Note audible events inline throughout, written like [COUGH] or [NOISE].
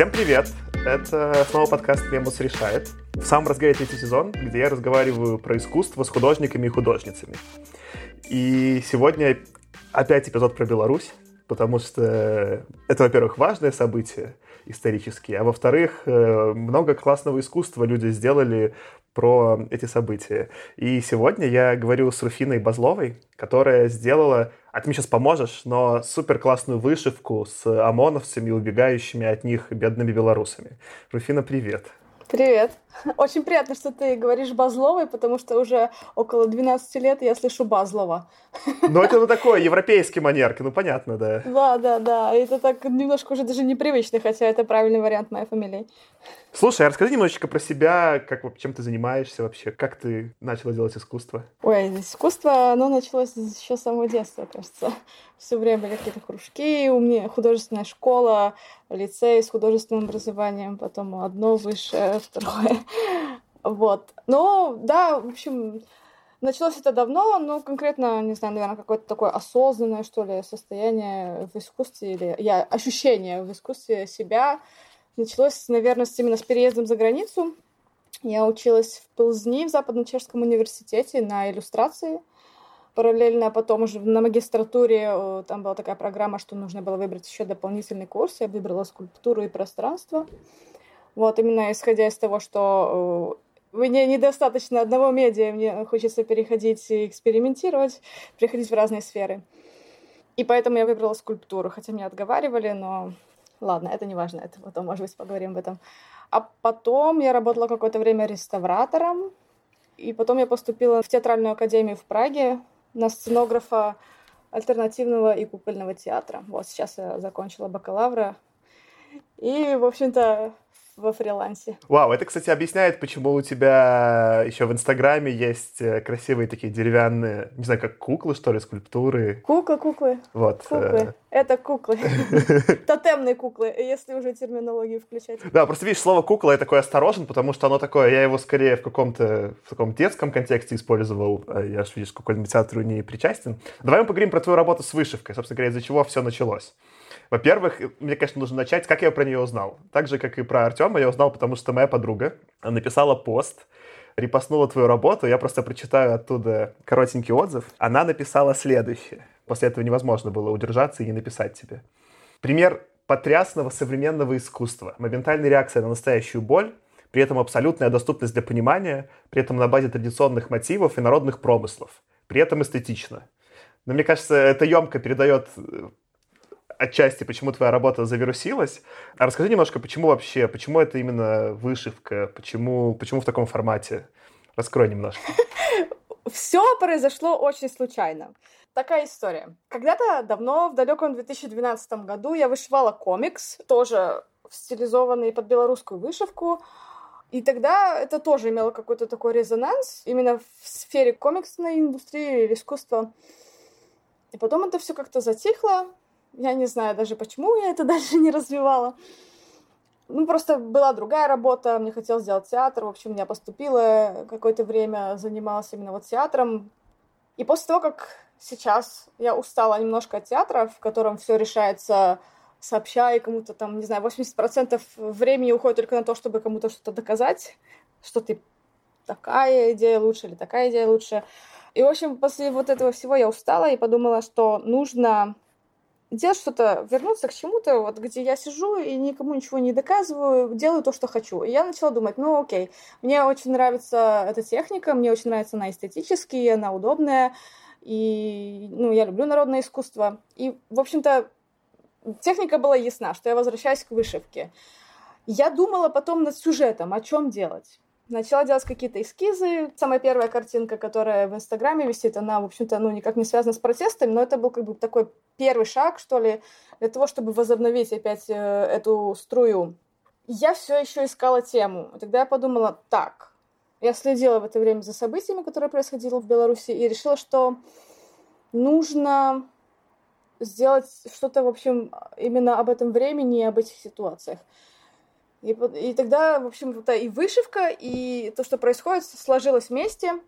Всем привет! Это снова подкаст «Мемус решает». В самом разгаре третий сезон, где я разговариваю про искусство с художниками и художницами. И сегодня опять эпизод про Беларусь, потому что это, во-первых, важное событие исторические, а во-вторых, э, много классного искусства люди сделали про эти события. И сегодня я говорю с Руфиной Базловой, которая сделала, а ты мне сейчас поможешь, но супер классную вышивку с ОМОНовцами, убегающими от них бедными белорусами. Руфина, привет. Привет. Очень приятно, что ты говоришь Базловой, потому что уже около 12 лет я слышу Базлова. Ну, это ну такой европейский манерка, ну понятно, да. Да, да, да. Это так немножко уже даже непривычно, хотя это правильный вариант моей фамилии. Слушай, а расскажи немножечко про себя, как, чем ты занимаешься вообще, как ты начала делать искусство? Ой, искусство, оно началось еще с самого детства, кажется. Все время были какие-то кружки, у меня художественная школа, лицей с художественным образованием, потом одно высшее, второе. Вот. Ну, да, в общем, началось это давно, но конкретно, не знаю, наверное, какое-то такое осознанное, что ли, состояние в искусстве или я ощущение в искусстве себя началось, наверное, именно с переездом за границу. Я училась в Пылзни в Западно-Чешском университете на иллюстрации. Параллельно потом уже на магистратуре э, там была такая программа, что нужно было выбрать еще дополнительный курс. Я выбрала скульптуру и пространство. Вот именно исходя из того, что э, мне недостаточно одного медиа, мне хочется переходить и экспериментировать, приходить в разные сферы. И поэтому я выбрала скульптуру, хотя меня отговаривали, но ладно, это не важно, это потом, может быть, поговорим об этом. А потом я работала какое-то время реставратором, и потом я поступила в театральную академию в Праге на сценографа альтернативного и кукольного театра. Вот сейчас я закончила бакалавра. И, в общем-то, во фрилансе. Вау, это, кстати, объясняет, почему у тебя еще в Инстаграме есть э, красивые такие деревянные, не знаю, как куклы, что ли, скульптуры. Куклы, куклы. Вот. Куклы. Э. Это куклы. [LAUGHS] Тотемные куклы, если уже терминологию включать. Да, просто видишь, слово кукла я такой осторожен, потому что оно такое, я его скорее в каком-то в таком детском контексте использовал. А я же, видишь, к кукольному театру не причастен. Давай мы поговорим про твою работу с вышивкой, собственно говоря, из-за чего все началось. Во-первых, мне, конечно, нужно начать, как я про нее узнал. Так же, как и про Артема, я узнал, потому что моя подруга написала пост, репостнула твою работу, я просто прочитаю оттуда коротенький отзыв. Она написала следующее. После этого невозможно было удержаться и не написать тебе. Пример потрясного современного искусства. Моментальная реакция на настоящую боль, при этом абсолютная доступность для понимания, при этом на базе традиционных мотивов и народных промыслов. При этом эстетично. Но мне кажется, это емко передает отчасти, почему твоя работа завирусилась. А расскажи немножко, почему вообще, почему это именно вышивка, почему, почему в таком формате? Раскрой немножко. [LAUGHS] Все произошло очень случайно. Такая история. Когда-то давно, в далеком 2012 году, я вышивала комикс, тоже стилизованный под белорусскую вышивку. И тогда это тоже имело какой-то такой резонанс именно в сфере комиксной индустрии или искусства. И потом это все как-то затихло, я не знаю даже, почему я это [LAUGHS] дальше не развивала. Ну, просто была другая работа, мне хотелось сделать театр. В общем, я поступила, какое-то время занималась именно вот театром. И после того, как сейчас я устала немножко от театра, в котором все решается сообща, и кому-то там, не знаю, 80% времени уходит только на то, чтобы кому-то что-то доказать, что ты такая идея лучше или такая идея лучше. И, в общем, после вот этого всего я устала и подумала, что нужно делать что-то, вернуться к чему-то, вот где я сижу и никому ничего не доказываю, делаю то, что хочу. И я начала думать, ну окей, мне очень нравится эта техника, мне очень нравится она эстетически, она удобная, и ну, я люблю народное искусство. И, в общем-то, техника была ясна, что я возвращаюсь к вышивке. Я думала потом над сюжетом, о чем делать. Начала делать какие-то эскизы. Самая первая картинка, которая в Инстаграме висит, она, в общем-то, ну, никак не связана с протестами, но это был как бы такой первый шаг, что ли, для того, чтобы возобновить опять э, эту струю. Я все еще искала тему. Тогда я подумала, так, я следила в это время за событиями, которые происходили в Беларуси, и решила, что нужно сделать что-то, в общем, именно об этом времени и об этих ситуациях. И, и тогда, в общем-то, и вышивка, и то, что происходит, сложилось вместе.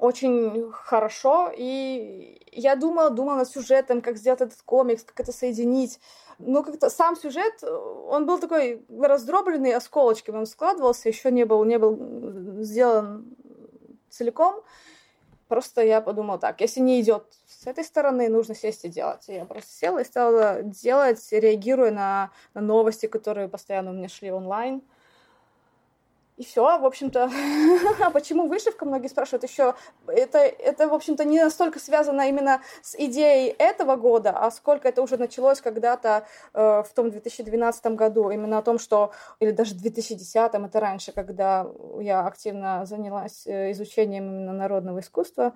очень хорошо, и я думала, думала над сюжетом, как сделать этот комикс, как это соединить. Но как-то сам сюжет, он был такой раздробленный осколочками, он складывался, еще не был, не был сделан целиком. Просто я подумала так, если не идет с этой стороны, нужно сесть и делать. Я просто села и стала делать, реагируя на, на новости, которые постоянно у меня шли онлайн. И все, в общем-то. [LAUGHS] а почему вышивка, многие спрашивают еще. Это, это, в общем-то, не настолько связано именно с идеей этого года, а сколько это уже началось когда-то э, в том 2012 году. Именно о том, что... Или даже в 2010, это раньше, когда я активно занялась э, изучением именно народного искусства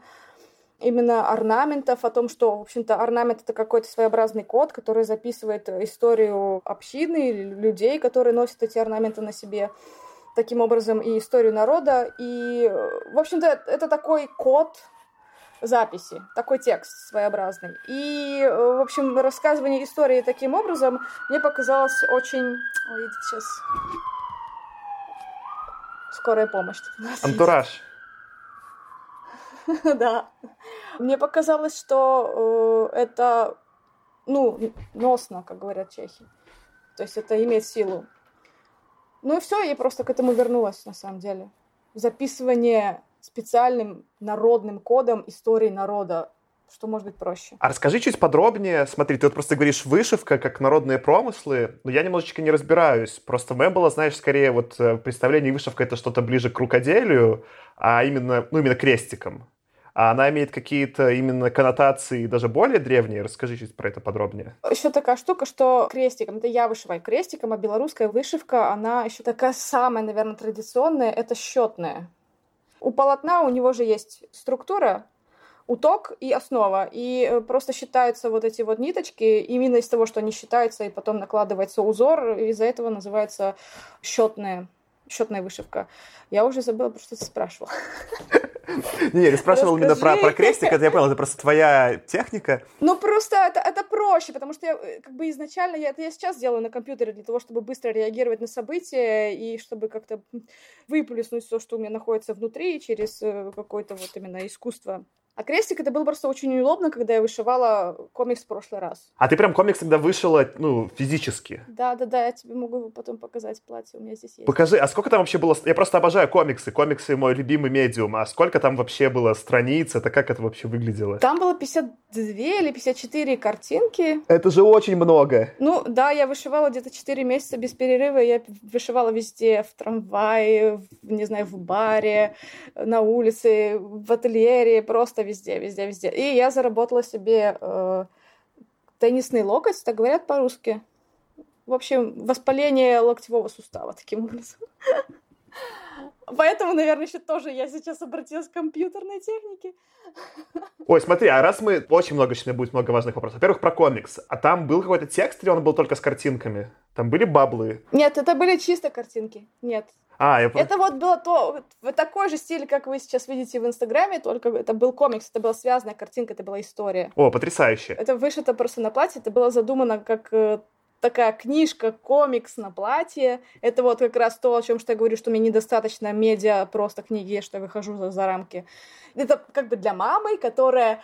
именно орнаментов, о том, что, в общем-то, орнамент — это какой-то своеобразный код, который записывает историю общины людей, которые носят эти орнаменты на себе таким образом и историю народа. И, в общем-то, это такой код записи, такой текст своеобразный. И, в общем, рассказывание истории таким образом мне показалось очень... Ой, сейчас... Скорая помощь. [LAUGHS] Антураж. [LAUGHS] Да. Мне показалось, что э, это, ну, носно, как говорят чехи. То есть это имеет силу. Ну и все, я просто к этому вернулась, на самом деле. Записывание специальным народным кодом истории народа, что может быть проще. А расскажи чуть подробнее. Смотри, ты вот просто говоришь вышивка как народные промыслы, но я немножечко не разбираюсь. Просто моем было, знаешь, скорее вот э, представление вышивка это что-то ближе к рукоделию, а именно, ну, именно крестиком а она имеет какие-то именно коннотации даже более древние. Расскажи чуть про это подробнее. Еще такая штука, что крестиком, это я вышиваю крестиком, а белорусская вышивка, она еще такая самая, наверное, традиционная, это счетная. У полотна у него же есть структура, уток и основа. И э, просто считаются вот эти вот ниточки именно из того, что они считаются, и потом накладывается узор, из-за этого называется счетная, счетная вышивка. Я уже забыла, про что ты спрашивал. [LAUGHS] Не, я спрашивал именно про, про крестик, это я понял, это просто твоя техника. Ну, просто это, это проще, потому что я, э, как бы изначально, я, это я сейчас делаю на компьютере для того, чтобы быстро реагировать на события и чтобы как-то выплеснуть все, что у меня находится внутри через э, какое-то вот именно искусство а крестик это было просто очень удобно, когда я вышивала комикс в прошлый раз. А ты прям комикс тогда вышила, ну, физически? Да, да, да, я тебе могу потом показать платье, у меня здесь есть. Покажи, а сколько там вообще было... Я просто обожаю комиксы, комиксы мой любимый медиум, а сколько там вообще было страниц, это как это вообще выглядело? Там было 52 или 54 картинки. Это же очень много. Ну, да, я вышивала где-то 4 месяца без перерыва, я вышивала везде, в трамвае, в, не знаю, в баре, на улице, в ательере, просто везде, везде, везде. И я заработала себе э, теннисный локоть, так говорят по-русски. В общем, воспаление локтевого сустава таким образом. [LAUGHS] Поэтому, наверное, еще тоже я сейчас обратилась к компьютерной технике. [LAUGHS] Ой, смотри, а раз мы... Очень много сегодня будет много важных вопросов. Во-первых, про комикс. А там был какой-то текст или он был только с картинками? Там были баблы? Нет, это были чисто картинки. Нет. А, я Это вот было то, вот такой же стиль, как вы сейчас видите в Инстаграме, только это был комикс, это была связанная картинка, это была история. О, потрясающе. Это вышито просто на платье, это было задумано как э, такая книжка, комикс на платье. Это вот как раз то, о чем что я говорю, что мне недостаточно медиа, просто книги, что я выхожу за, за рамки. Это как бы для мамы, которая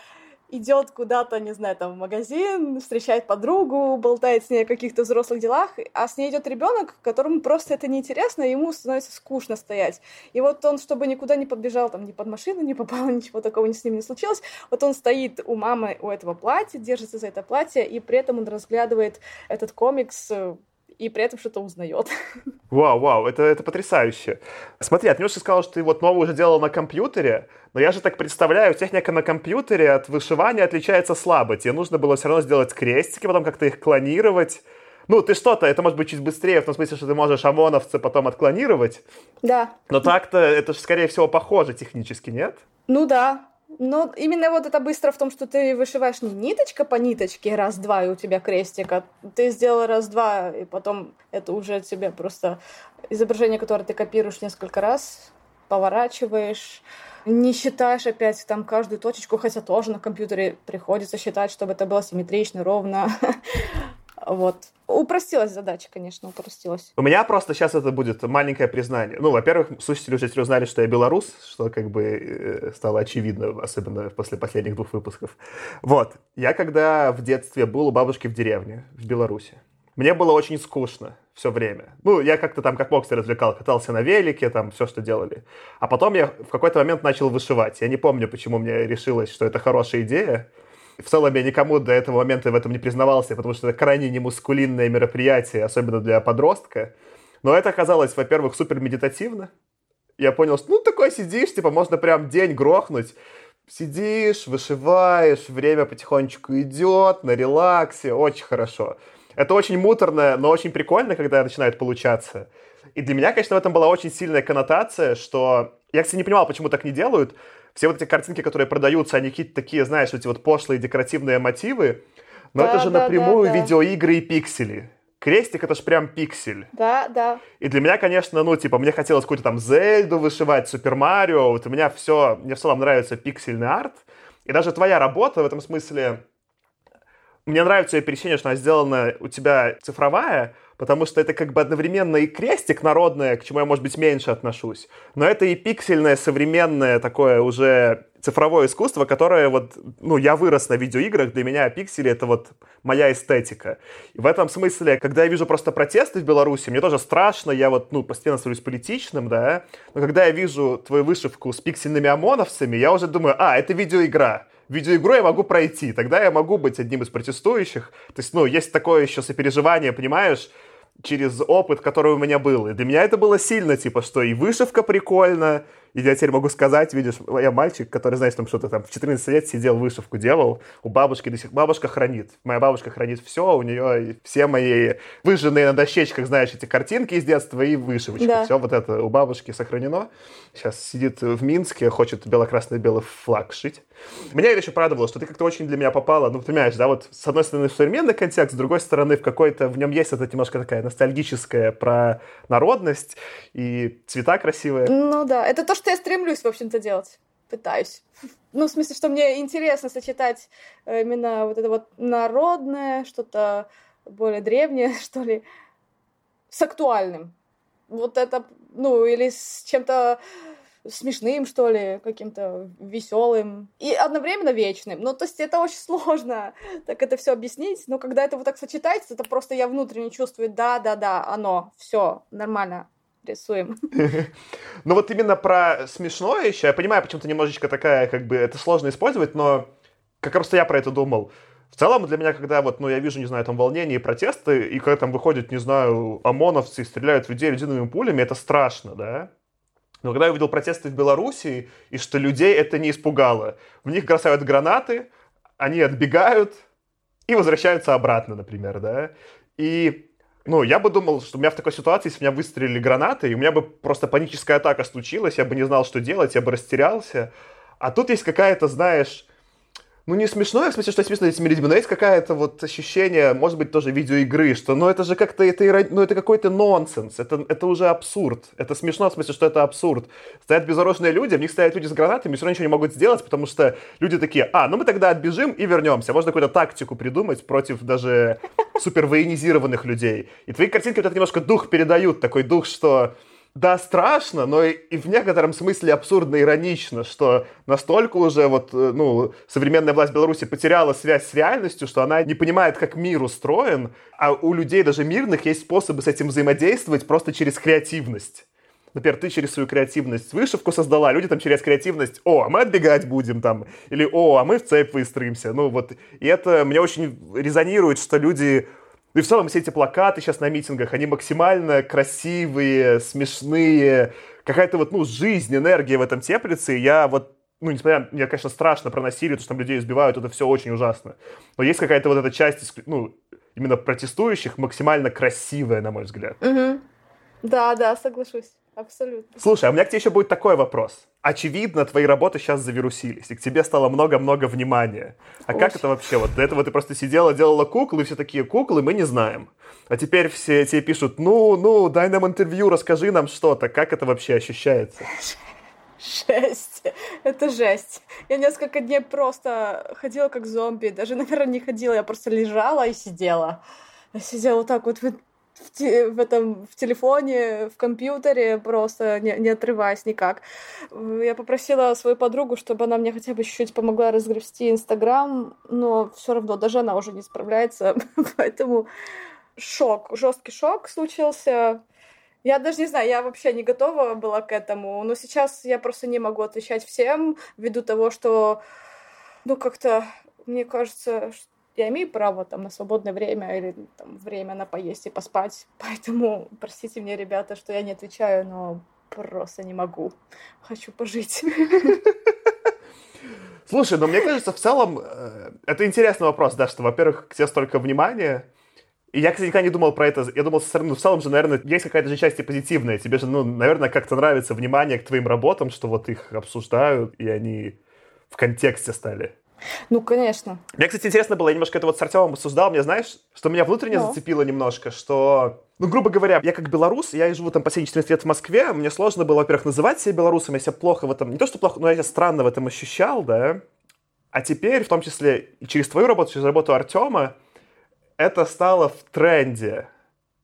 идет куда-то, не знаю, там в магазин, встречает подругу, болтает с ней о каких-то взрослых делах, а с ней идет ребенок, которому просто это неинтересно, и ему становится скучно стоять. И вот он, чтобы никуда не подбежал, там, ни под машину не попал, [LAUGHS] ничего такого с ним не случилось, вот он стоит у мамы у этого платья, держится за это платье, и при этом он разглядывает этот комикс э, и при этом что-то узнает. [LAUGHS] Вау, вау, это, это потрясающе. Смотри, от Нюши сказала, что ты вот новую уже делал на компьютере, но я же так представляю, техника на компьютере от вышивания отличается слабо. Тебе нужно было все равно сделать крестики, потом как-то их клонировать. Ну, ты что-то, это может быть чуть быстрее, в том смысле, что ты можешь ОМОНовцы потом отклонировать. Да. Но так-то это же, скорее всего, похоже технически, нет? Ну да, но именно вот это быстро в том, что ты вышиваешь не ниточка по ниточке раз-два, и у тебя крестик, а ты сделал раз-два, и потом это уже тебе просто изображение, которое ты копируешь несколько раз, поворачиваешь, не считаешь опять там каждую точечку, хотя тоже на компьютере приходится считать, чтобы это было симметрично, ровно. [LAUGHS] Вот. Упростилась задача, конечно, упростилась. У меня просто сейчас это будет маленькое признание. Ну, во-первых, слушатели уже узнали, что я белорус, что как бы э, стало очевидно, особенно после последних двух выпусков. Вот. Я когда в детстве был у бабушки в деревне, в Беларуси, мне было очень скучно все время. Ну, я как-то там как мог себя развлекал, катался на велике, там все, что делали. А потом я в какой-то момент начал вышивать. Я не помню, почему мне решилось, что это хорошая идея. В целом я никому до этого момента в этом не признавался, потому что это крайне немускулинное мероприятие, особенно для подростка. Но это оказалось, во-первых, супер медитативно. Я понял, что ну такой сидишь, типа можно прям день грохнуть. Сидишь, вышиваешь, время потихонечку идет, на релаксе, очень хорошо. Это очень муторно, но очень прикольно, когда начинает получаться. И для меня, конечно, в этом была очень сильная коннотация, что я, кстати, не понимал, почему так не делают, все вот эти картинки, которые продаются, они какие-то такие, знаешь, эти вот пошлые декоративные мотивы, но да, это же да, напрямую да, да. видеоигры и пиксели. Крестик это ж прям пиксель. Да, да. И для меня, конечно, ну, типа, мне хотелось какую-то там Зельду вышивать, Супер Марио. Вот у меня все, мне в целом нравится пиксельный арт. И даже твоя работа в этом смысле... Мне нравится ее пересечение, что она сделана у тебя цифровая, потому что это как бы одновременно и крестик народное, к чему я, может быть, меньше отношусь, но это и пиксельное, современное такое уже цифровое искусство, которое вот, ну, я вырос на видеоиграх, для меня пиксели — это вот моя эстетика. И в этом смысле, когда я вижу просто протесты в Беларуси, мне тоже страшно, я вот, ну, постоянно становлюсь политичным, да, но когда я вижу твою вышивку с пиксельными ОМОНовцами, я уже думаю, а, это видеоигра, видеоигру я могу пройти, тогда я могу быть одним из протестующих. То есть, ну, есть такое еще сопереживание, понимаешь, через опыт, который у меня был. И для меня это было сильно, типа, что и вышивка прикольно, и я теперь могу сказать, видишь, я мальчик, который, знаешь, там что-то там в 14 лет сидел, вышивку делал, у бабушки до сих бабушка хранит. Моя бабушка хранит все, у нее все мои выжженные на дощечках, знаешь, эти картинки из детства и вышивочки. Да. Все вот это у бабушки сохранено. Сейчас сидит в Минске, хочет бело-красный-белый флаг шить. Меня это еще порадовало, что ты как-то очень для меня попала, ну, понимаешь, да, вот с одной стороны в современный контекст, с другой стороны в какой-то, в нем есть это немножко такая ностальгическая про народность и цвета красивые. Ну да, это то, что я стремлюсь, в общем-то, делать. Пытаюсь. [LAUGHS] Ну, в смысле, что мне интересно сочетать э, именно вот это вот народное, что-то более древнее, [LAUGHS] что ли, с актуальным. Вот это, ну, или с чем-то смешным, что ли, каким-то веселым и одновременно вечным. Ну, то есть это очень [LAUGHS] сложно так это все объяснить, но когда это вот так сочетается, это просто я внутренне чувствую, да-да-да, оно, все нормально, рисуем. [LAUGHS] Ну вот именно про смешное еще, я понимаю, почему-то немножечко такая, как бы, это сложно использовать, но как просто я про это думал. В целом для меня, когда вот, ну, я вижу, не знаю, там волнение и протесты, и когда там выходят, не знаю, ОМОНовцы и стреляют в людей резиновыми пулями, это страшно, да? Но когда я увидел протесты в Беларуси, и что людей это не испугало, в них бросают гранаты, они отбегают и возвращаются обратно, например, да? И ну, я бы думал, что у меня в такой ситуации, если меня выстрелили гранаты, и у меня бы просто паническая атака случилась, я бы не знал, что делать, я бы растерялся. А тут есть какая-то, знаешь, ну, не смешно, в смысле, что смешно с этими людьми, но есть какое-то вот ощущение, может быть, тоже видеоигры, что, ну, это же как-то, это, ну, это какой-то нонсенс, это, это уже абсурд. Это смешно, в смысле, что это абсурд. Стоят безоружные люди, в них стоят люди с гранатами, все равно ничего не могут сделать, потому что люди такие, а, ну мы тогда отбежим и вернемся. Можно какую-то тактику придумать против даже [LAUGHS] супер военизированных людей. И твои картинки вот это немножко дух передают, такой дух, что да, страшно, но и, и в некотором смысле абсурдно иронично, что настолько уже вот, э, ну, современная власть Беларуси потеряла связь с реальностью, что она не понимает, как мир устроен, а у людей даже мирных есть способы с этим взаимодействовать просто через креативность. Например, ты через свою креативность вышивку создала, люди там через креативность, о, а мы отбегать будем там, или о, а мы в цепь выстроимся. Ну вот, и это мне очень резонирует, что люди и в целом все эти плакаты сейчас на митингах, они максимально красивые, смешные, какая-то вот, ну, жизнь, энергия в этом теплится, и я вот ну, несмотря, мне, конечно, страшно про насилие, то, что там людей избивают, это все очень ужасно. Но есть какая-то вот эта часть, ну, именно протестующих максимально красивая, на мой взгляд. Угу. Да, да, соглашусь. Абсолютно. Слушай, а у меня к тебе еще будет такой вопрос. Очевидно, твои работы сейчас завирусились, и к тебе стало много-много внимания. А Очень. как это вообще? Вот до этого ты просто сидела, делала куклы, и все такие куклы, мы не знаем. А теперь все тебе пишут, ну, ну, дай нам интервью, расскажи нам что-то. Как это вообще ощущается? Жесть. Это жесть. Я несколько дней просто ходила как зомби. Даже, наверное, не ходила, я просто лежала и сидела. сидела вот так вот в, в, в этом в телефоне, в компьютере, просто не, не отрываясь никак. Я попросила свою подругу, чтобы она мне хотя бы чуть-чуть помогла разгребсти Инстаграм, но все равно даже она уже не справляется, [LAUGHS] поэтому шок, жесткий шок случился. Я даже не знаю, я вообще не готова была к этому, но сейчас я просто не могу отвечать всем ввиду того, что, ну, как-то, мне кажется, я имею право там на свободное время или там время на поесть и поспать, [LAUGHS] поэтому простите мне, ребята, что я не отвечаю, но просто не могу. Хочу пожить. [LAUGHS] Слушай, но мне кажется, в целом, э, это интересный вопрос, да, что, во-первых, к тебе столько внимания, и я, кстати, никогда не думал про это. Я думал, ну, в целом же, наверное, есть какая-то же часть и позитивная. Тебе же, ну, наверное, как-то нравится внимание к твоим работам, что вот их обсуждают, и они в контексте стали. Ну, конечно. Мне, кстати, интересно было, я немножко это вот с Артемом обсуждал, мне, знаешь, что меня внутренне Но. зацепило немножко, что, ну, грубо говоря, я как белорус, я живу там последние 14 лет в Москве, мне сложно было, во-первых, называть себя белорусом, я себя плохо в этом, не то, что плохо, но я себя странно в этом ощущал, да, а теперь, в том числе, и через твою работу, через работу Артема, это стало в тренде.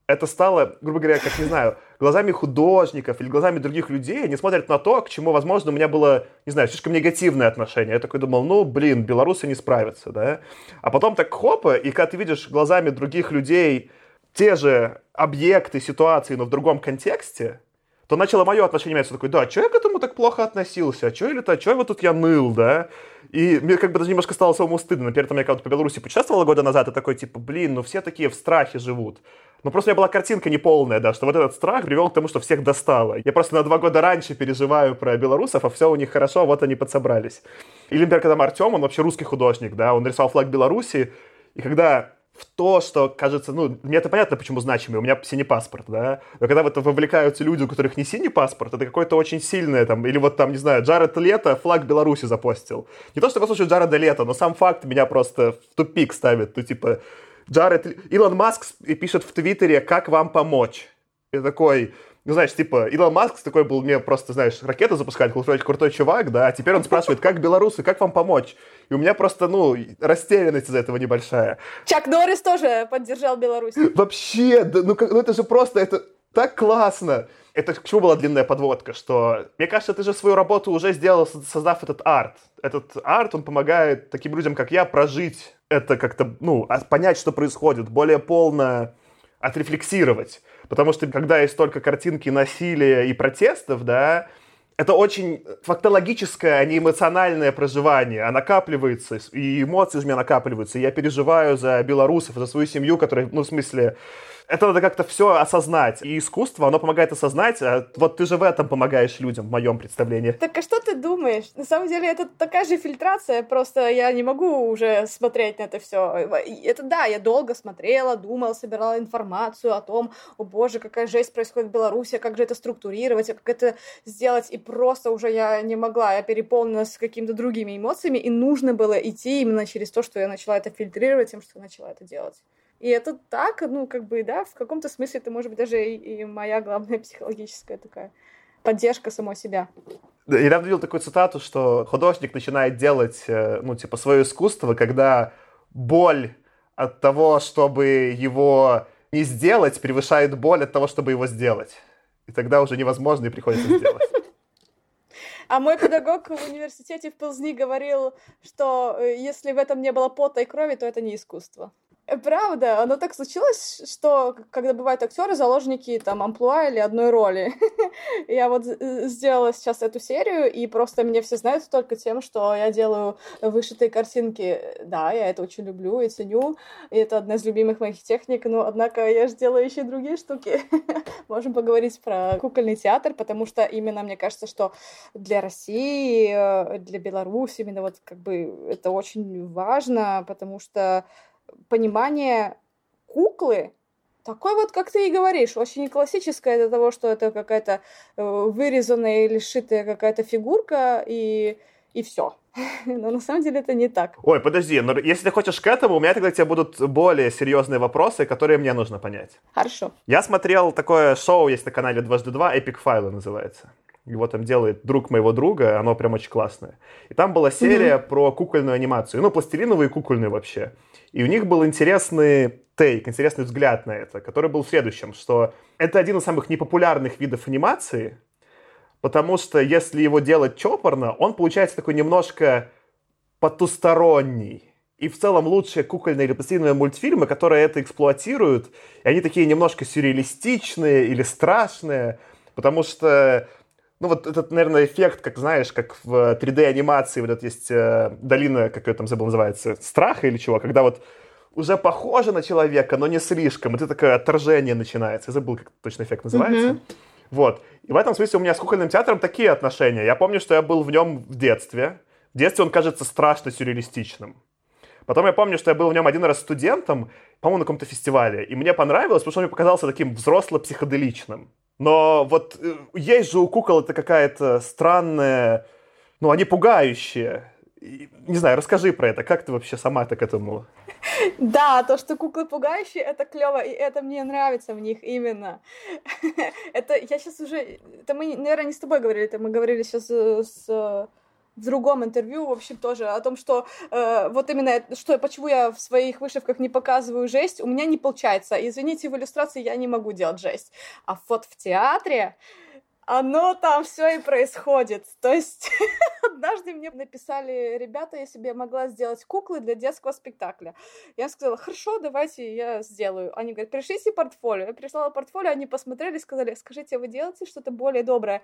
Это стало, грубо говоря, как, не знаю, глазами художников или глазами других людей, они смотрят на то, к чему, возможно, у меня было, не знаю, слишком негативное отношение. Я такой думал, ну, блин, белорусы не справятся, да? А потом так хопа, и когда ты видишь глазами других людей те же объекты, ситуации, но в другом контексте, то начало мое отношение меняться. Такой, да, а что я к этому так плохо относился? А что или-то, а что вот тут я ныл, да? И мне как бы даже немножко стало самому стыдно. Например, там я когда по Беларуси путешествовал года назад, и такой, типа, блин, ну все такие в страхе живут. Но просто у меня была картинка неполная, да, что вот этот страх привел к тому, что всех достало. Я просто на два года раньше переживаю про белорусов, а все у них хорошо, вот они подсобрались. Или, например, когда Артем, он вообще русский художник, да, он рисовал флаг Беларуси, и когда в то, что кажется, ну, мне это понятно, почему значимый, у меня синий паспорт, да, но когда в это вовлекаются люди, у которых не синий паспорт, это какое-то очень сильное там, или вот там, не знаю, Джаред Лето флаг Беларуси запостил. Не то, что я слушаю Джареда Лето, но сам факт меня просто в тупик ставит, ну, типа, Джаред, Илон Маск пишет в Твиттере, как вам помочь. И такой, ну, знаешь, типа, Илон Маск такой был мне просто, знаешь, ракеты запускать, крутой, крутой чувак, да, а теперь он спрашивает, как белорусы, как вам помочь? И у меня просто, ну, растерянность из-за этого небольшая. Чак Норрис тоже поддержал Беларусь. [LAUGHS] Вообще, да, ну, как, ну это же просто, это так классно. Это к чему была длинная подводка, что, мне кажется, ты же свою работу уже сделал, создав этот арт. Этот арт, он помогает таким людям, как я, прожить это как-то, ну, а понять, что происходит, более полно отрефлексировать. Потому что когда есть только картинки насилия и протестов, да, это очень фактологическое, а не эмоциональное проживание, а накапливается, и эмоции у меня накапливаются. Я переживаю за белорусов, за свою семью, которая, ну, в смысле, это надо как-то все осознать. И искусство, оно помогает осознать. А вот ты же в этом помогаешь людям, в моем представлении. Так а что ты думаешь? На самом деле это такая же фильтрация, просто я не могу уже смотреть на это все. Это да, я долго смотрела, думала, собирала информацию о том, о боже, какая жесть происходит в Беларуси, как же это структурировать, как это сделать. И просто уже я не могла, я переполнилась какими-то другими эмоциями, и нужно было идти именно через то, что я начала это фильтрировать, тем, что я начала это делать. И это так, ну, как бы, да, в каком-то смысле это может быть даже и, и моя главная [LAUGHS] психологическая такая поддержка самой себя. Я недавно видел такую цитату, что художник начинает делать, э, ну, типа, свое искусство, когда боль от того, чтобы его не сделать, превышает боль от того, чтобы его сделать. И тогда уже невозможно и приходится сделать. [LAUGHS] А мой педагог в университете в Пилзни говорил, что э, если в этом не было пота и крови, то это не искусство. Правда, оно так случилось, что когда бывают актеры, заложники там амплуа или одной роли. [LAUGHS] я вот сделала сейчас эту серию, и просто мне все знают только тем, что я делаю вышитые картинки. Да, я это очень люблю и ценю, и это одна из любимых моих техник, но однако я же делаю еще другие штуки. [LAUGHS] Можем поговорить про кукольный театр, потому что именно мне кажется, что для России, э, для Беларуси именно вот как бы это очень важно, потому что понимание куклы такой вот, как ты и говоришь, очень классическое до того, что это какая-то э, вырезанная или сшитая какая-то фигурка, и, и все. [LAUGHS] Но на самом деле это не так. Ой, подожди, но если ты хочешь к этому, у меня тогда к тебе будут более серьезные вопросы, которые мне нужно понять. Хорошо. Я смотрел такое шоу, есть на канале дважды два, Epic Файлы называется. Его там делает друг моего друга, оно прям очень классное. И там была серия mm-hmm. про кукольную анимацию, ну, пластилиновую и кукольную вообще. И у них был интересный тейк, интересный взгляд на это, который был в следующем, что это один из самых непопулярных видов анимации, потому что если его делать чопорно, он получается такой немножко потусторонний. И в целом лучшие кукольные или пластилиновые мультфильмы, которые это эксплуатируют, и они такие немножко сюрреалистичные или страшные, потому что ну вот этот, наверное, эффект, как знаешь, как в 3D-анимации, вот это есть э, долина, как ее там забыл называется, страха или чего, когда вот уже похоже на человека, но не слишком, и ты такое отторжение начинается. Я забыл, как точно эффект называется. Mm-hmm. Вот. И в этом смысле у меня с кукольным театром такие отношения. Я помню, что я был в нем в детстве. В детстве он кажется страшно сюрреалистичным. Потом я помню, что я был в нем один раз студентом, по-моему, на каком-то фестивале. И мне понравилось, потому что он мне показался таким взросло-психоделичным. Но вот э, есть же у кукол это какая-то странная... Ну, они пугающие. Не знаю, расскажи про это. Как ты вообще сама-то к этому? [LAUGHS] Да, то, что куклы пугающие, это клево, и это мне нравится в них именно. [LAUGHS] Это я сейчас уже... Это мы, наверное, не с тобой говорили, это мы говорили сейчас э, с в другом интервью, в общем, тоже о том, что э, вот именно, что, почему я в своих вышивках не показываю жесть, у меня не получается. Извините, в иллюстрации я не могу делать жесть. А вот в театре оно там все и происходит. То есть [LAUGHS] однажды мне написали ребята, я могла сделать куклы для детского спектакля. Я сказала, хорошо, давайте я сделаю. Они говорят, пришлите портфолио. Я прислала портфолио, они посмотрели, сказали, скажите, вы делаете что-то более доброе?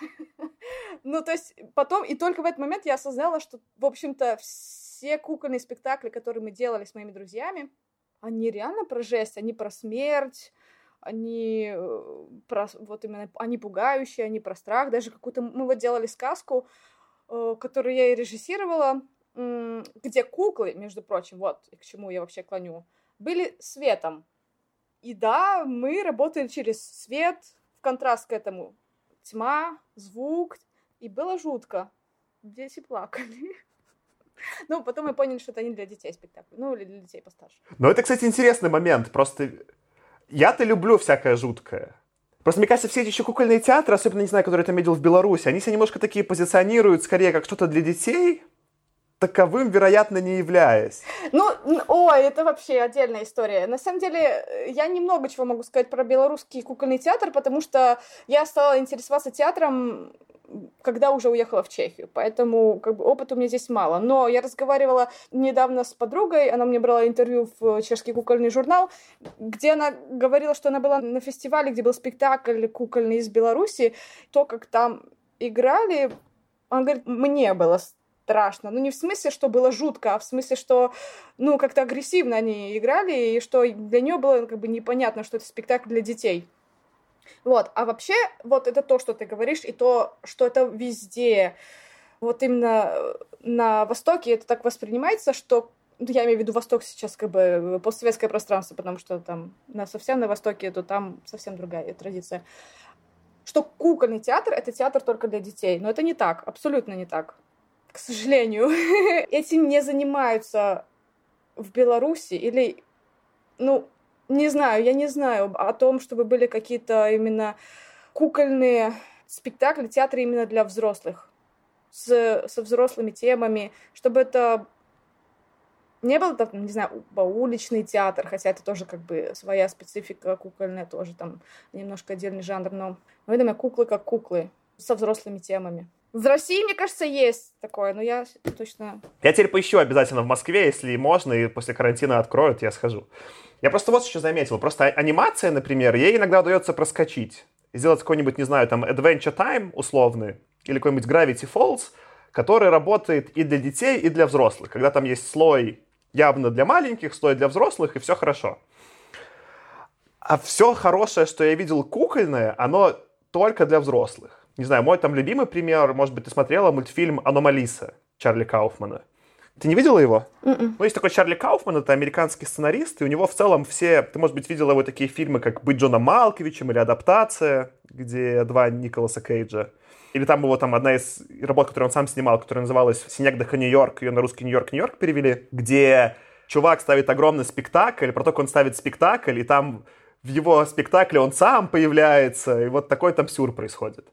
[LAUGHS] ну, то есть потом, и только в этот момент я осознала, что, в общем-то, все кукольные спектакли, которые мы делали с моими друзьями, они реально про жесть, они про смерть, они э, про, вот именно, они пугающие, они про страх. Даже какую-то мы вот делали сказку, э, которую я и режиссировала, где куклы, между прочим, вот к чему я вообще клоню, были светом. И да, мы работали через свет, в контраст к этому тьма, звук, и было жутко. Дети плакали. [LAUGHS] Ну, потом мы поняли, что это не для детей спектакль. Ну, или для детей постарше. Ну, это, кстати, интересный момент. Просто я-то люблю всякое жуткое. Просто, мне кажется, все эти еще кукольные театры, особенно, не знаю, которые я там видел в Беларуси, они себя немножко такие позиционируют скорее как что-то для детей, таковым, вероятно, не являясь. Ну, ой, это вообще отдельная история. На самом деле, я немного чего могу сказать про белорусский кукольный театр, потому что я стала интересоваться театром когда уже уехала в Чехию, поэтому как бы опыта у меня здесь мало. Но я разговаривала недавно с подругой, она мне брала интервью в чешский кукольный журнал, где она говорила, что она была на фестивале, где был спектакль кукольный из Беларуси, то, как там играли, она говорит, мне было страшно. Ну, не в смысле, что было жутко, а в смысле, что, ну, как-то агрессивно они играли, и что для нее было как бы непонятно, что это спектакль для детей. Вот, а вообще, вот это то, что ты говоришь, и то, что это везде. Вот именно э, на Востоке это так воспринимается, что ну, я имею в виду Восток сейчас как бы постсоветское пространство, потому что там на совсем на Востоке, то там совсем другая традиция. Что кукольный театр — это театр только для детей. Но это не так, абсолютно не так. К сожалению. [LAUGHS] Этим не занимаются в Беларуси или, ну, не знаю, я не знаю о том, чтобы были какие-то именно кукольные спектакли, театры именно для взрослых, с, со взрослыми темами, чтобы это не был, там, не знаю, уличный театр, хотя это тоже как бы своя специфика кукольная, тоже там немножко отдельный жанр, но, ну, куклы как куклы, со взрослыми темами. В России, мне кажется, есть такое, но я точно... Я теперь поищу обязательно в Москве, если можно, и после карантина откроют, я схожу. Я просто вот еще заметил. Просто анимация, например, ей иногда удается проскочить. Сделать какой-нибудь, не знаю, там, Adventure Time условный, или какой-нибудь Gravity Falls, который работает и для детей, и для взрослых. Когда там есть слой явно для маленьких, слой для взрослых, и все хорошо. А все хорошее, что я видел кукольное, оно только для взрослых. Не знаю, мой там любимый пример, может быть, ты смотрела мультфильм «Аномалиса» Чарли Кауфмана. Ты не видела его? Mm-mm. М-м. Ну, есть такой Чарли Кауфман, это американский сценарист, и у него в целом все... Ты, может быть, видела его такие фильмы, как «Быть Джоном Малковичем» или «Адаптация», где два Николаса Кейджа. Или там его там одна из работ, которую он сам снимал, которая называлась «Снег Даха Нью-Йорк», ее на русский «Нью-Йорк, Нью-Йорк» перевели, где чувак ставит огромный спектакль, про то, как он ставит спектакль, и там в его спектакле он сам появляется, и вот такой там сюр происходит.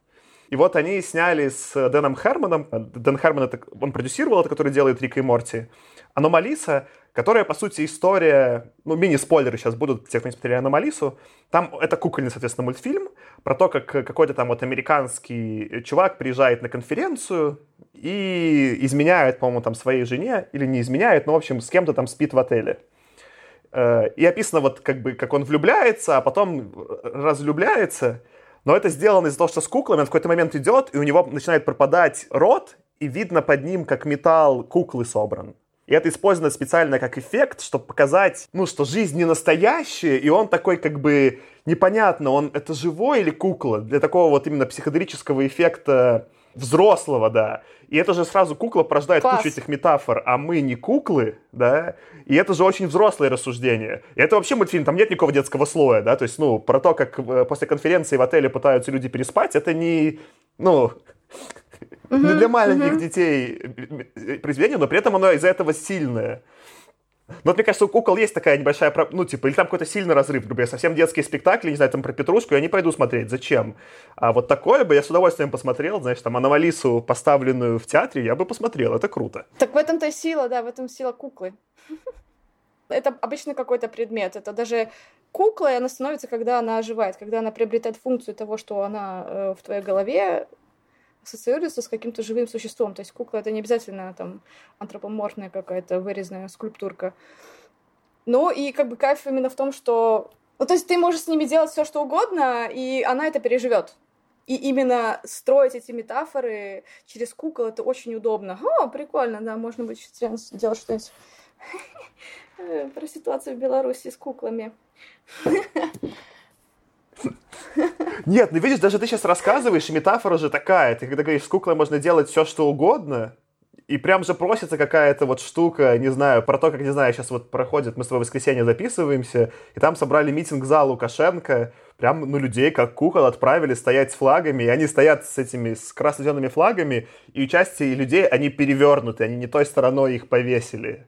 И вот они сняли с Дэном Херманом. Дэн Херман, это, он продюсировал это, который делает Рика и Морти. Аномалиса, которая, по сути, история, ну, мини-спойлеры сейчас будут, те, кто не смотрели Аномалису. Там это кукольный, соответственно, мультфильм про то, как какой-то там вот американский чувак приезжает на конференцию и изменяет, по-моему, там своей жене, или не изменяет, но, в общем, с кем-то там спит в отеле. Э, и описано вот как бы, как он влюбляется, а потом разлюбляется. Но это сделано из-за того, что с куклами он в какой-то момент идет, и у него начинает пропадать рот, и видно под ним, как металл куклы собран. И это использовано специально как эффект, чтобы показать, ну, что жизнь не настоящая, и он такой как бы непонятно, он это живой или кукла, для такого вот именно психоделического эффекта взрослого, да. И это же сразу кукла порождает Класс. кучу этих метафор, а мы не куклы, да. И это же очень взрослое рассуждение. И это вообще мультфильм, там нет никакого детского слоя, да. То есть, ну, про то, как э, после конференции в отеле пытаются люди переспать, это не, ну, [LAUGHS] не для маленьких детей э, произведение, но при этом оно из-за этого сильное. Но вот мне кажется, у кукол есть такая небольшая, ну, типа, или там какой-то сильный разрыв, например, совсем детские спектакли, не знаю, там про Петрушку, я не пойду смотреть, зачем? А вот такое бы я с удовольствием посмотрел, знаешь, там, Аномалису, поставленную в театре, я бы посмотрел, это круто. Так в этом-то и сила, да, в этом сила куклы. [LAUGHS] Это обычно какой-то предмет, это даже кукла, она становится, когда она оживает, когда она приобретает функцию того, что она э, в твоей голове ассоциируется с каким-то живым существом. То есть кукла это не обязательно там антропоморфная какая-то вырезанная скульптурка. Ну и как бы кайф именно в том, что... Ну, то есть ты можешь с ними делать все, что угодно, и она это переживет. И именно строить эти метафоры через кукол это очень удобно. О, прикольно, да, можно будет делать что-нибудь [LAUGHS] про ситуацию в Беларуси с куклами. [LAUGHS] Нет, ну видишь, даже ты сейчас рассказываешь, и метафора же такая. Ты когда говоришь, с куклой можно делать все, что угодно, и прям же просится какая-то вот штука, не знаю, про то, как, не знаю, сейчас вот проходит, мы с тобой в воскресенье записываемся, и там собрали митинг зал Лукашенко, прям, ну, людей как кукол отправили стоять с флагами, и они стоят с этими, с красно-зелеными флагами, и участие людей, они перевернуты, они не той стороной их повесили.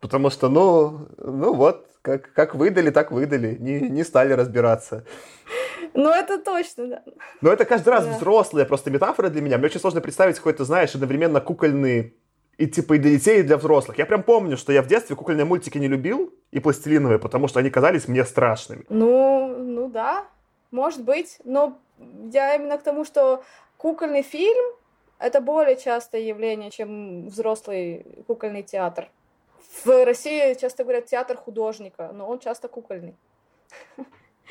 Потому что, ну, ну вот, как, как выдали, так выдали, не, не стали разбираться. Ну, это точно, да. Но это каждый раз да. взрослая просто метафора для меня. Мне очень сложно представить какой-то, знаешь, одновременно кукольный и типа и для детей, и для взрослых. Я прям помню, что я в детстве кукольные мультики не любил и пластилиновые, потому что они казались мне страшными. Ну, ну да, может быть. Но я именно к тому, что кукольный фильм это более частое явление, чем взрослый кукольный театр. В России часто говорят театр художника, но он часто кукольный.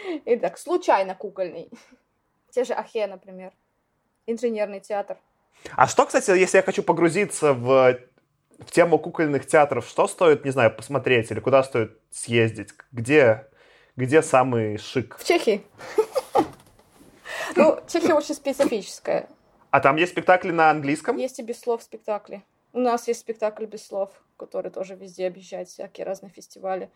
[LAUGHS] И так, случайно кукольный. [LAUGHS] Те же Ахе, например. Инженерный театр. А что, кстати, если я хочу погрузиться в, в тему кукольных театров, что стоит, не знаю, посмотреть или куда стоит съездить? Где, где самый шик? В Чехии. Ну, Чехия очень специфическая. А там есть спектакли на английском? Есть и без слов спектакли. У нас есть спектакль без слов, который тоже везде объезжает всякие разные фестивали.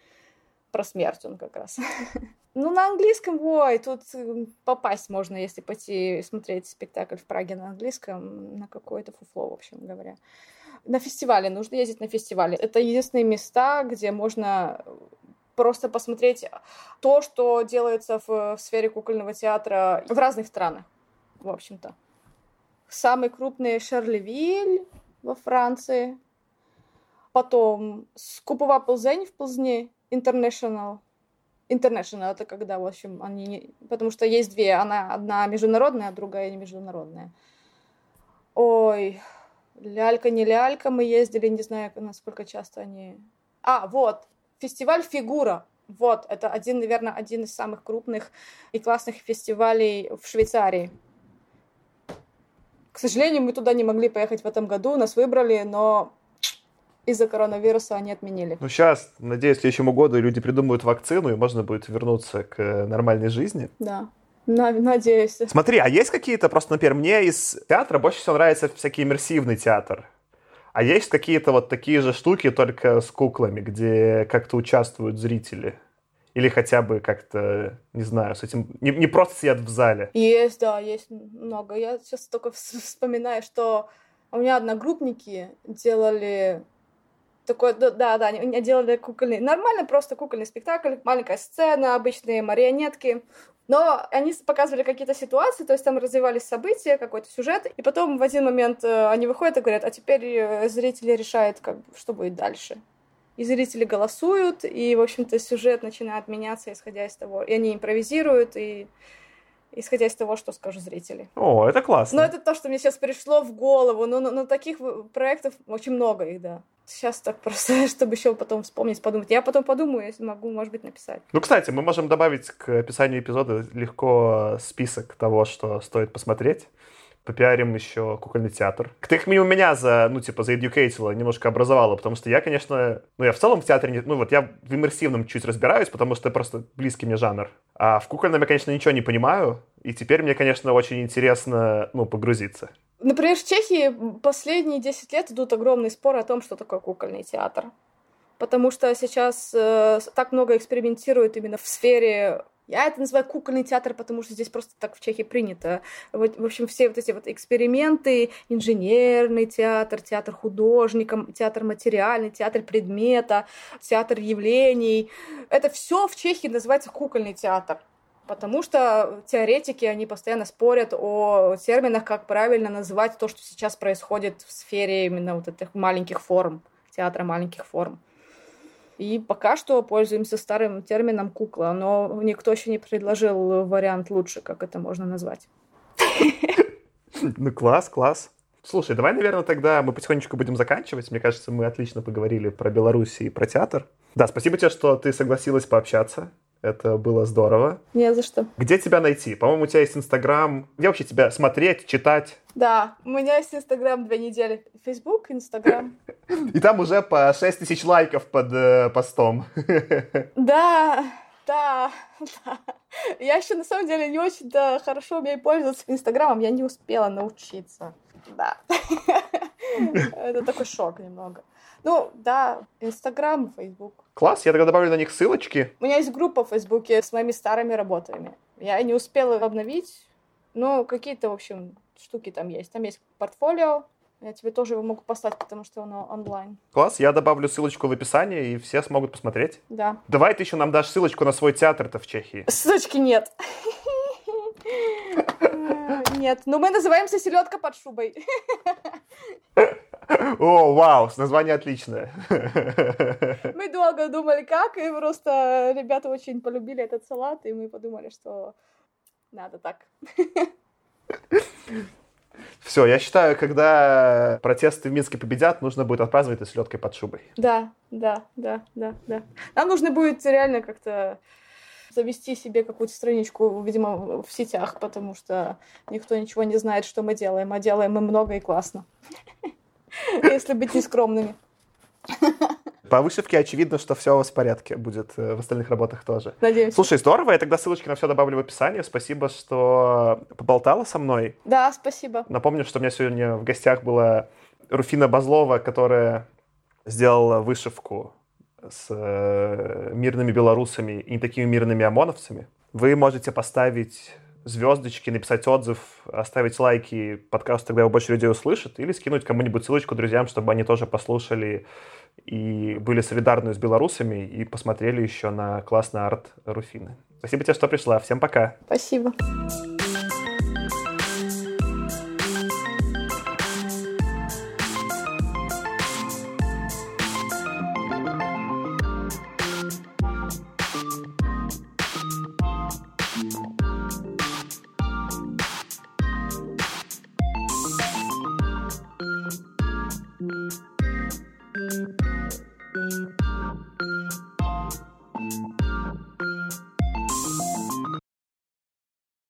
Про смерть он как раз. [LAUGHS] Ну, на английском, ой, тут э, попасть можно, если пойти смотреть спектакль в Праге на английском, на какое-то фуфло, в общем говоря. На фестивале, нужно ездить на фестивале. Это единственные места, где можно просто посмотреть то, что делается в, в сфере кукольного театра в разных странах, в общем-то. Самый крупный Шарлевиль во Франции, потом Скупова Ползень в Ползне, International. International это когда, в общем, они... Не... Потому что есть две. Она одна международная, а другая не международная. Ой, лялька, не лялька, мы ездили, не знаю, насколько часто они... А, вот, фестиваль «Фигура». Вот, это один, наверное, один из самых крупных и классных фестивалей в Швейцарии. К сожалению, мы туда не могли поехать в этом году, нас выбрали, но из-за коронавируса они отменили. Ну, сейчас, надеюсь, к следующему году люди придумают вакцину, и можно будет вернуться к нормальной жизни. Да. Надеюсь. Смотри, а есть какие-то, просто, например, мне из театра больше всего нравится всякий иммерсивный театр. А есть какие-то вот такие же штуки, только с куклами, где как-то участвуют зрители? Или хотя бы как-то, не знаю, с этим... Не, не просто сидят в зале. Есть, да, есть много. Я сейчас только вспоминаю, что у меня одногруппники делали такой, да, да, они делали кукольный, нормально просто кукольный спектакль, маленькая сцена, обычные марионетки, но они показывали какие-то ситуации, то есть там развивались события, какой-то сюжет, и потом в один момент э, они выходят и говорят, а теперь э, зрители решают, как, что будет дальше. и зрители голосуют, и, в общем-то, сюжет начинает меняться, исходя из того, и они импровизируют, и исходя из того, что скажут зрители. О, это классно. Но это то, что мне сейчас пришло в голову. Но, но, но таких проектов очень много их, да. Сейчас так просто, [LAUGHS] чтобы еще потом вспомнить, подумать. Я потом подумаю, если могу, может быть, написать. Ну, кстати, мы можем добавить к описанию эпизода легко список того, что стоит посмотреть попиарим еще кукольный театр. Ты их мимо меня за, ну, типа, за educatила немножко образовала, потому что я, конечно, ну, я в целом в театре, не, ну, вот я в иммерсивном чуть разбираюсь, потому что это просто близкий мне жанр. А в кукольном я, конечно, ничего не понимаю, и теперь мне, конечно, очень интересно, ну, погрузиться. Например, в Чехии последние 10 лет идут огромные споры о том, что такое кукольный театр. Потому что сейчас э, так много экспериментируют именно в сфере я это называю кукольный театр, потому что здесь просто так в Чехии принято. Вот, в общем, все вот эти вот эксперименты, инженерный театр, театр художника, театр материальный, театр предмета, театр явлений. Это все в Чехии называется кукольный театр. Потому что теоретики, они постоянно спорят о терминах, как правильно называть то, что сейчас происходит в сфере именно вот этих маленьких форм, театра маленьких форм. И пока что пользуемся старым термином кукла, но никто еще не предложил вариант лучше, как это можно назвать. Ну, класс, класс. Слушай, давай, наверное, тогда мы потихонечку будем заканчивать. Мне кажется, мы отлично поговорили про Беларусь и про театр. Да, спасибо тебе, что ты согласилась пообщаться. Это было здорово. Не за что. Где тебя найти? По-моему, у тебя есть Инстаграм. Где вообще тебя смотреть, читать? Да, у меня есть Инстаграм две недели. Фейсбук, Инстаграм. [LAUGHS] И там уже по 6 тысяч лайков под э, постом. [LAUGHS] Да, да, да. Я еще на самом деле не очень-то хорошо умею пользоваться Инстаграмом. Я не успела научиться. Да. [LAUGHS] Это такой шок немного. Ну, да, Инстаграм, Фейсбук. Класс, я тогда добавлю на них ссылочки. У меня есть группа в Фейсбуке с моими старыми работами. Я не успела обновить, но какие-то, в общем, штуки там есть. Там есть портфолио, я тебе тоже его могу послать, потому что оно онлайн. Класс, я добавлю ссылочку в описании, и все смогут посмотреть. Да. Давай ты еще нам дашь ссылочку на свой театр-то в Чехии. Ссылочки нет. [LAUGHS] Нет, но мы называемся «Селедка под шубой». [LAUGHS] [LAUGHS] О, вау, название отличное. [LAUGHS] Мы долго думали, как, и просто ребята очень полюбили этот салат, и мы подумали, что надо так. [LAUGHS] Все, я считаю, когда протесты в Минске победят, нужно будет отпраздновать это с ледкой под шубой. Да, да, да, да, да. Нам нужно будет реально как-то завести себе какую-то страничку, видимо, в сетях, потому что никто ничего не знает, что мы делаем, а делаем мы много и классно. Если быть нескромными. По вышивке очевидно, что все у вас в порядке будет э, в остальных работах тоже. Надеюсь. Слушай, здорово, я тогда ссылочки на все добавлю в описании. Спасибо, что поболтала со мной. Да, спасибо. Напомню, что у меня сегодня в гостях была Руфина Базлова, которая сделала вышивку с э, мирными белорусами и не такими мирными ОМОНовцами. Вы можете поставить звездочки, написать отзыв, оставить лайки, подкаст тогда его больше людей услышит, или скинуть кому-нибудь ссылочку друзьям, чтобы они тоже послушали и были солидарны с белорусами и посмотрели еще на классный арт Руфины. Спасибо тебе, что пришла. Всем пока. Спасибо.